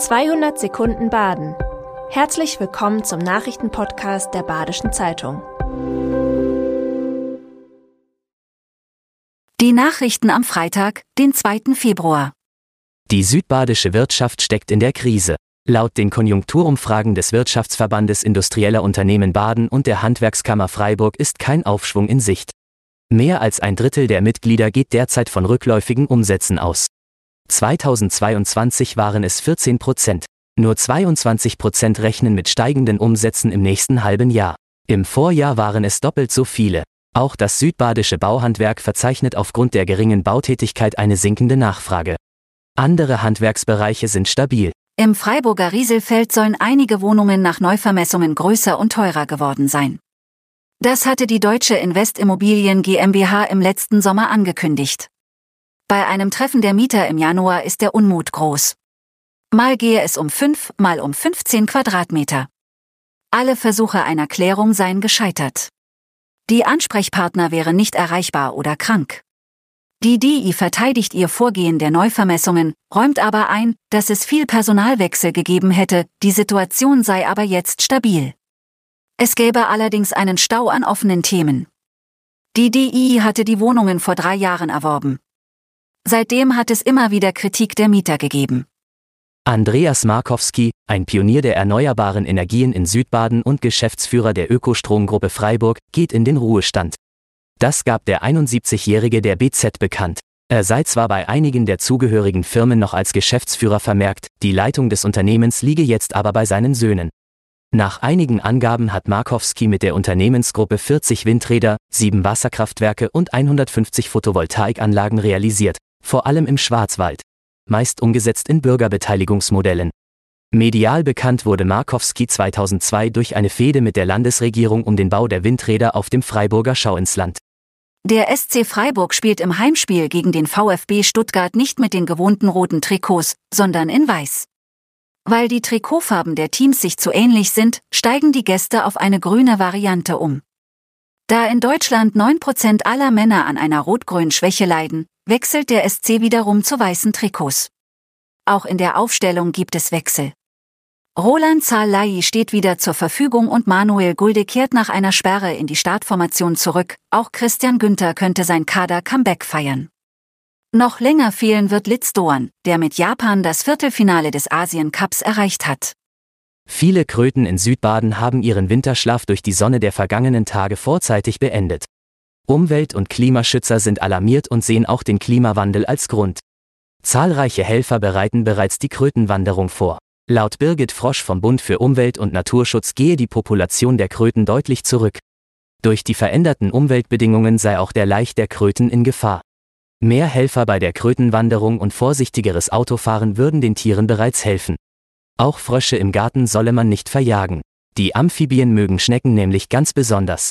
200 Sekunden Baden. Herzlich willkommen zum Nachrichtenpodcast der Badischen Zeitung. Die Nachrichten am Freitag, den 2. Februar. Die südbadische Wirtschaft steckt in der Krise. Laut den Konjunkturumfragen des Wirtschaftsverbandes Industrieller Unternehmen Baden und der Handwerkskammer Freiburg ist kein Aufschwung in Sicht. Mehr als ein Drittel der Mitglieder geht derzeit von rückläufigen Umsätzen aus. 2022 waren es 14 Prozent. Nur 22 Prozent rechnen mit steigenden Umsätzen im nächsten halben Jahr. Im Vorjahr waren es doppelt so viele. Auch das südbadische Bauhandwerk verzeichnet aufgrund der geringen Bautätigkeit eine sinkende Nachfrage. Andere Handwerksbereiche sind stabil. Im Freiburger Rieselfeld sollen einige Wohnungen nach Neuvermessungen größer und teurer geworden sein. Das hatte die Deutsche Investimmobilien GmbH im letzten Sommer angekündigt. Bei einem Treffen der Mieter im Januar ist der Unmut groß. Mal gehe es um 5, mal um 15 Quadratmeter. Alle Versuche einer Klärung seien gescheitert. Die Ansprechpartner wären nicht erreichbar oder krank. Die DI verteidigt ihr Vorgehen der Neuvermessungen, räumt aber ein, dass es viel Personalwechsel gegeben hätte, die Situation sei aber jetzt stabil. Es gäbe allerdings einen Stau an offenen Themen. Die DI hatte die Wohnungen vor drei Jahren erworben. Seitdem hat es immer wieder Kritik der Mieter gegeben. Andreas Markowski, ein Pionier der erneuerbaren Energien in Südbaden und Geschäftsführer der Ökostromgruppe Freiburg, geht in den Ruhestand. Das gab der 71-Jährige der BZ bekannt. Er sei zwar bei einigen der zugehörigen Firmen noch als Geschäftsführer vermerkt, die Leitung des Unternehmens liege jetzt aber bei seinen Söhnen. Nach einigen Angaben hat Markowski mit der Unternehmensgruppe 40 Windräder, 7 Wasserkraftwerke und 150 Photovoltaikanlagen realisiert, vor allem im Schwarzwald, meist umgesetzt in Bürgerbeteiligungsmodellen. Medial bekannt wurde Markowski 2002 durch eine Fehde mit der Landesregierung um den Bau der Windräder auf dem Freiburger Schauinsland. Der SC Freiburg spielt im Heimspiel gegen den VfB Stuttgart nicht mit den gewohnten roten Trikots, sondern in weiß. Weil die Trikotfarben der Teams sich zu ähnlich sind, steigen die Gäste auf eine grüne Variante um. Da in Deutschland 9% aller Männer an einer rot-grünen Schwäche leiden, wechselt der SC wiederum zu weißen Trikots. Auch in der Aufstellung gibt es Wechsel. Roland Zalai steht wieder zur Verfügung und Manuel Gulde kehrt nach einer Sperre in die Startformation zurück. Auch Christian Günther könnte sein Kader Comeback feiern. Noch länger fehlen wird Litz Doan, der mit Japan das Viertelfinale des Asien Cups erreicht hat. Viele Kröten in Südbaden haben ihren Winterschlaf durch die Sonne der vergangenen Tage vorzeitig beendet. Umwelt- und Klimaschützer sind alarmiert und sehen auch den Klimawandel als Grund. Zahlreiche Helfer bereiten bereits die Krötenwanderung vor. Laut Birgit Frosch vom Bund für Umwelt und Naturschutz gehe die Population der Kröten deutlich zurück. Durch die veränderten Umweltbedingungen sei auch der Laich der Kröten in Gefahr. Mehr Helfer bei der Krötenwanderung und vorsichtigeres Autofahren würden den Tieren bereits helfen. Auch Frösche im Garten solle man nicht verjagen. Die Amphibien mögen Schnecken nämlich ganz besonders.